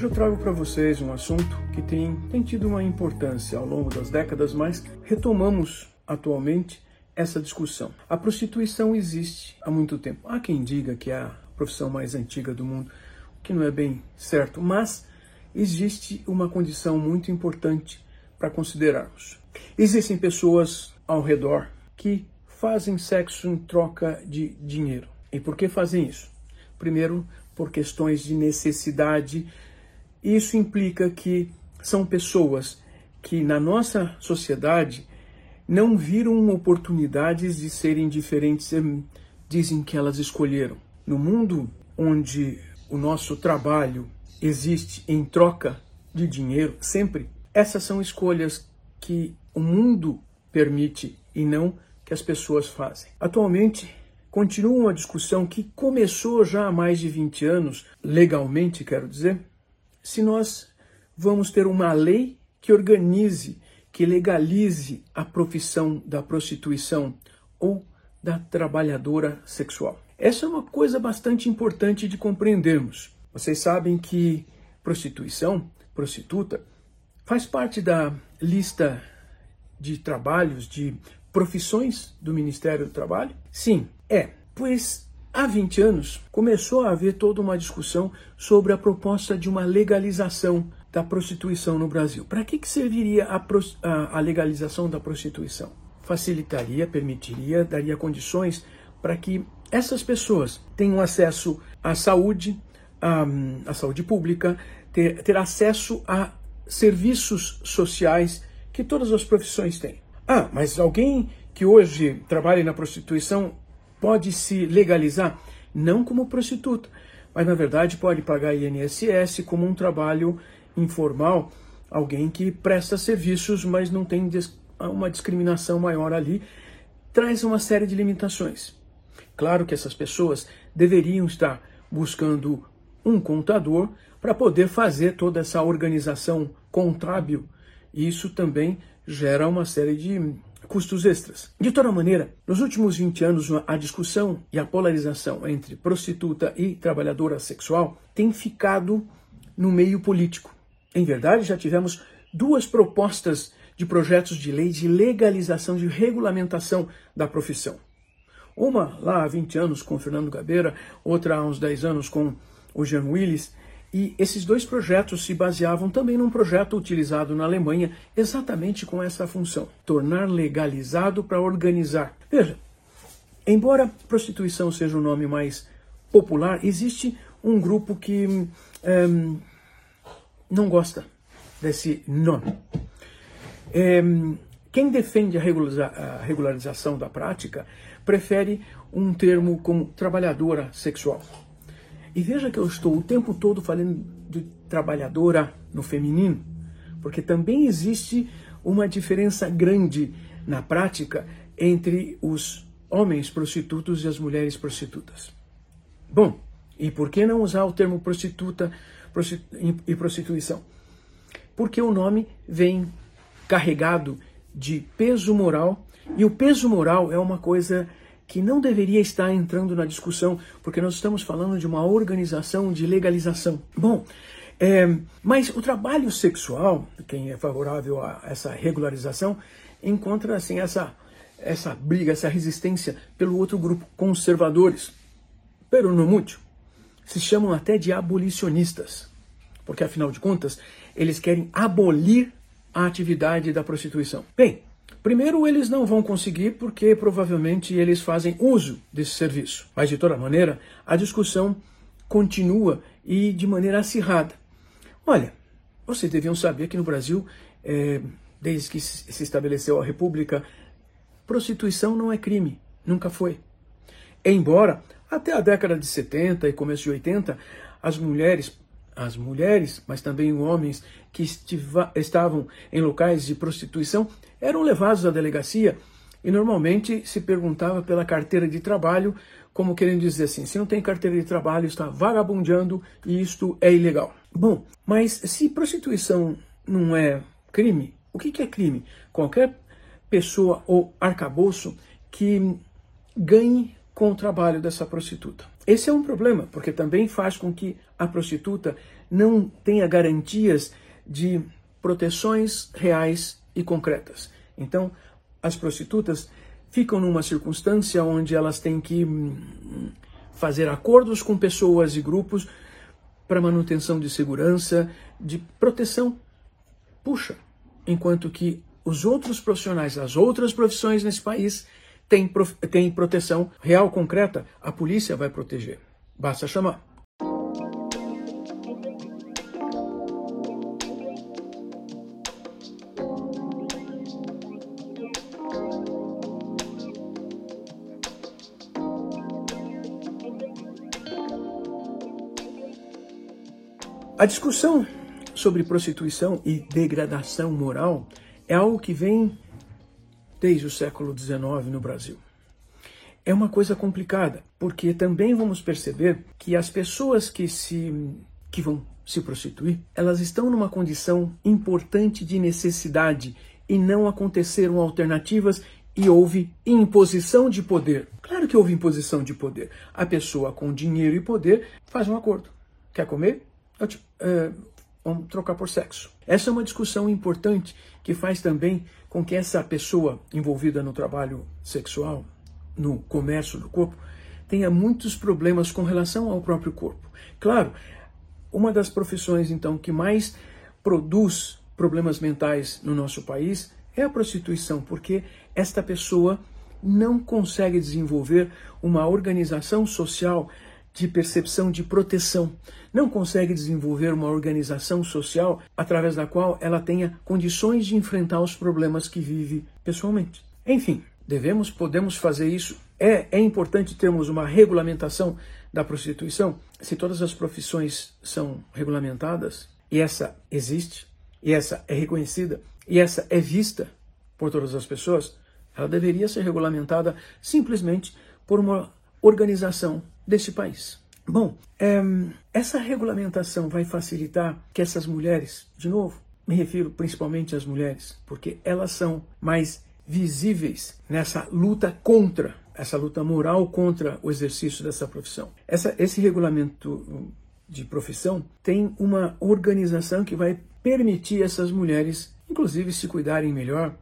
Hoje eu trago para vocês um assunto que tem, tem tido uma importância ao longo das décadas, mas retomamos atualmente essa discussão. A prostituição existe há muito tempo. Há quem diga que é a profissão mais antiga do mundo, o que não é bem certo, mas existe uma condição muito importante para considerarmos. Existem pessoas ao redor que fazem sexo em troca de dinheiro. E por que fazem isso? Primeiro, por questões de necessidade. Isso implica que são pessoas que na nossa sociedade não viram oportunidades de serem diferentes, dizem que elas escolheram. No mundo onde o nosso trabalho existe em troca de dinheiro, sempre, essas são escolhas que o mundo permite e não que as pessoas fazem. Atualmente, continua uma discussão que começou já há mais de 20 anos, legalmente, quero dizer, se nós vamos ter uma lei que organize, que legalize a profissão da prostituição ou da trabalhadora sexual. Essa é uma coisa bastante importante de compreendermos. Vocês sabem que prostituição, prostituta, faz parte da lista de trabalhos, de profissões do Ministério do Trabalho? Sim, é. Pois há 20 anos começou a haver toda uma discussão sobre a proposta de uma legalização da prostituição no Brasil. Para que, que serviria a, a, a legalização da prostituição? Facilitaria, permitiria, daria condições para que essas pessoas tenham acesso à saúde, à, à saúde pública, ter, ter acesso a serviços sociais que todas as profissões têm. Ah, mas alguém que hoje trabalha na prostituição pode se legalizar? Não como prostituta, mas na verdade pode pagar INSS como um trabalho informal, alguém que presta serviços, mas não tem uma discriminação maior ali, traz uma série de limitações. Claro que essas pessoas deveriam estar buscando um contador para poder fazer toda essa organização contábil. Isso também gera uma série de custos extras. De toda maneira, nos últimos 20 anos, a discussão e a polarização entre prostituta e trabalhadora sexual tem ficado no meio político. Em verdade, já tivemos duas propostas de projetos de lei de legalização, de regulamentação da profissão. Uma lá há 20 anos com Fernando Gabeira, outra há uns 10 anos com o Jean Willis, e esses dois projetos se baseavam também num projeto utilizado na Alemanha exatamente com essa função: tornar legalizado para organizar. Veja, embora prostituição seja o nome mais popular, existe um grupo que ehm, não gosta desse nome. Um, quem defende a regularização da prática prefere um termo como trabalhadora sexual. E veja que eu estou o tempo todo falando de trabalhadora no feminino, porque também existe uma diferença grande na prática entre os homens prostitutos e as mulheres prostitutas. Bom, e por que não usar o termo prostituta e prostituição? Porque o nome vem carregado de peso moral, e o peso moral é uma coisa que não deveria estar entrando na discussão, porque nós estamos falando de uma organização de legalização. Bom, é, mas o trabalho sexual, quem é favorável a essa regularização, encontra assim essa essa briga, essa resistência pelo outro grupo, conservadores. Pero no muito. Se chamam até de abolicionistas, porque afinal de contas, eles querem abolir a atividade da prostituição. Bem, Primeiro, eles não vão conseguir porque provavelmente eles fazem uso desse serviço. Mas, de toda maneira, a discussão continua e de maneira acirrada. Olha, vocês deviam saber que no Brasil, é, desde que se estabeleceu a República, prostituição não é crime, nunca foi. Embora Até a década de 70 e começo de 80, as mulheres, as mulheres, mas também homens que estiva, estavam em locais de prostituição eram levados à delegacia e normalmente se perguntava pela carteira de trabalho, como querendo dizer assim: se não tem carteira de trabalho, está vagabundeando e isto é ilegal. Bom, mas se prostituição não é crime, o que é crime? Qualquer pessoa ou arcabouço que ganhe com o trabalho dessa prostituta. Esse é um problema, porque também faz com que a prostituta não tenha garantias de proteções reais e concretas. Então, as prostitutas ficam numa circunstância onde elas têm que hum, fazer acordos com pessoas e grupos para manutenção de segurança, de proteção. Puxa, enquanto que os outros profissionais, as outras profissões nesse país têm, têm proteção real, concreta, a polícia vai proteger. Basta chamar. A discussão sobre prostituição e degradação moral é algo que vem desde o século XIX no Brasil. É uma coisa complicada, porque também vamos perceber que as pessoas que se que vão se prostituir, elas estão numa condição importante de necessidade e não aconteceram alternativas e houve imposição de poder. Claro que houve imposição de poder. A pessoa com dinheiro e poder faz um acordo. Quer comer? Te, uh, vamos trocar por sexo. Essa é uma discussão importante que faz também com que essa pessoa envolvida no trabalho sexual, no comércio do corpo, tenha muitos problemas com relação ao próprio corpo. Claro, uma das profissões então que mais produz problemas mentais no nosso país é a prostituição, porque esta pessoa não consegue desenvolver uma organização social de percepção de proteção. Não consegue desenvolver uma organização social através da qual ela tenha condições de enfrentar os problemas que vive pessoalmente. Enfim, devemos, podemos fazer isso. É, é importante termos uma regulamentação da prostituição. Se todas as profissões são regulamentadas, e essa existe, e essa é reconhecida, e essa é vista por todas as pessoas, ela deveria ser regulamentada simplesmente por uma organização desse país. Bom, é, essa regulamentação vai facilitar que essas mulheres, de novo, me refiro principalmente às mulheres, porque elas são mais visíveis nessa luta contra, essa luta moral contra o exercício dessa profissão. Essa, esse regulamento de profissão tem uma organização que vai permitir essas mulheres, inclusive, se cuidarem melhor,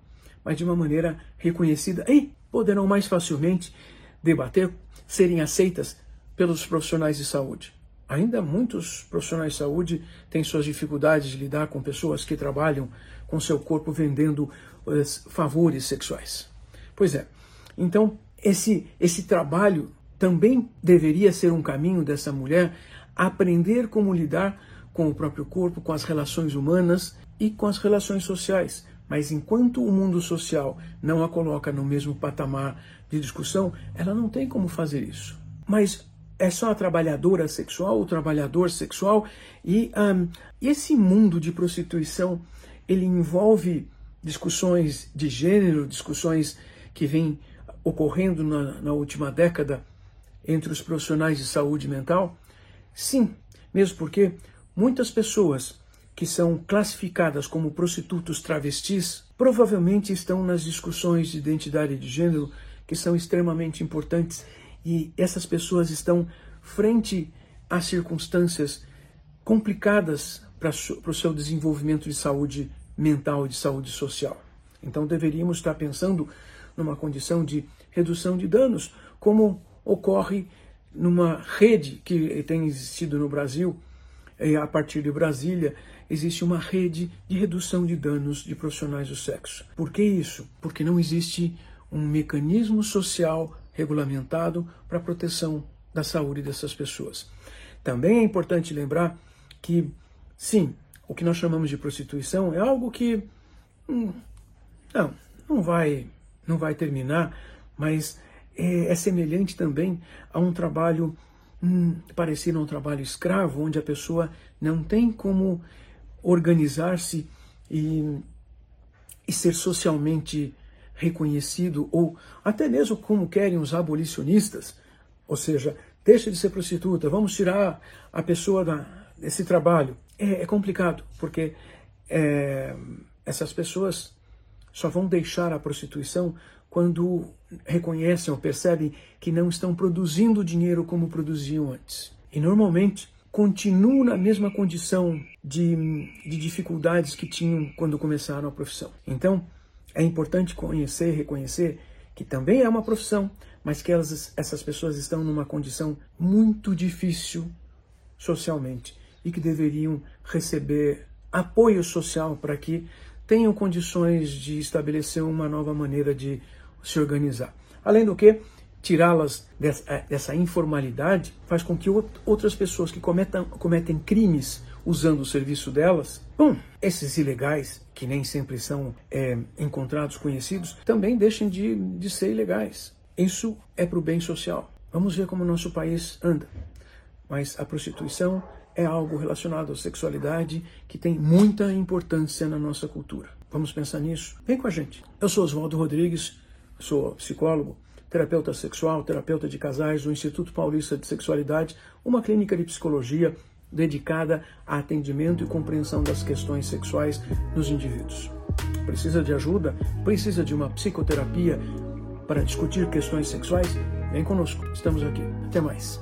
mas de uma maneira reconhecida e poderão mais facilmente debater, serem aceitas pelos profissionais de saúde. Ainda muitos profissionais de saúde têm suas dificuldades de lidar com pessoas que trabalham com seu corpo vendendo uh, favores sexuais. Pois é. Então, esse, esse trabalho também deveria ser um caminho dessa mulher aprender como lidar com o próprio corpo, com as relações humanas e com as relações sociais. Mas enquanto o mundo social não a coloca no mesmo patamar de discussão, ela não tem como fazer isso. Mas é só a trabalhadora sexual, o trabalhador sexual, e um, esse mundo de prostituição ele envolve discussões de gênero, discussões que vêm ocorrendo na, na última década entre os profissionais de saúde mental? Sim, mesmo porque muitas pessoas que são classificadas como prostitutos travestis provavelmente estão nas discussões de identidade de gênero que são extremamente importantes e essas pessoas estão frente a circunstâncias complicadas para o seu desenvolvimento de saúde mental e de saúde social. Então deveríamos estar pensando numa condição de redução de danos, como ocorre numa rede que tem existido no Brasil, a partir de Brasília, existe uma rede de redução de danos de profissionais do sexo. Por que isso? Porque não existe um mecanismo social regulamentado para a proteção da saúde dessas pessoas. Também é importante lembrar que, sim, o que nós chamamos de prostituição é algo que hum, não, não vai, não vai terminar, mas é, é semelhante também a um trabalho hum, parecido a um trabalho escravo, onde a pessoa não tem como organizar-se e, e ser socialmente reconhecido, ou até mesmo como querem os abolicionistas, ou seja, deixa de ser prostituta, vamos tirar a pessoa da, desse trabalho. É, é complicado, porque é, essas pessoas só vão deixar a prostituição quando reconhecem ou percebem que não estão produzindo dinheiro como produziam antes. E normalmente continuam na mesma condição de, de dificuldades que tinham quando começaram a profissão. Então, é importante conhecer reconhecer que também é uma profissão, mas que elas, essas pessoas estão numa condição muito difícil socialmente e que deveriam receber apoio social para que tenham condições de estabelecer uma nova maneira de se organizar. Além do que, tirá-las dessa, eh, dessa, informalidade faz com que outras pessoas que cometam, cometem crimes usando o serviço delas, bom, esses ilegais, que nem sempre são é, encontrados conhecidos, também deixem de, de ser ilegais. Isso é para o bem social. Vamos ver como o nosso país anda. Mas a prostituição é algo relacionado à sexualidade que tem muita importância na nossa cultura. Vamos pensar nisso? Vem com a gente. Eu sou Oswaldo Rodrigues, sou psicólogo, terapeuta sexual, terapeuta de casais do Instituto Paulista de Sexualidade, uma clínica de psicologia dedicada a atendimento e compreensão das questões sexuais nos indivíduos. Precisa de ajuda? Precisa de uma psicoterapia para discutir questões sexuais? Vem conosco, estamos aqui. Até mais.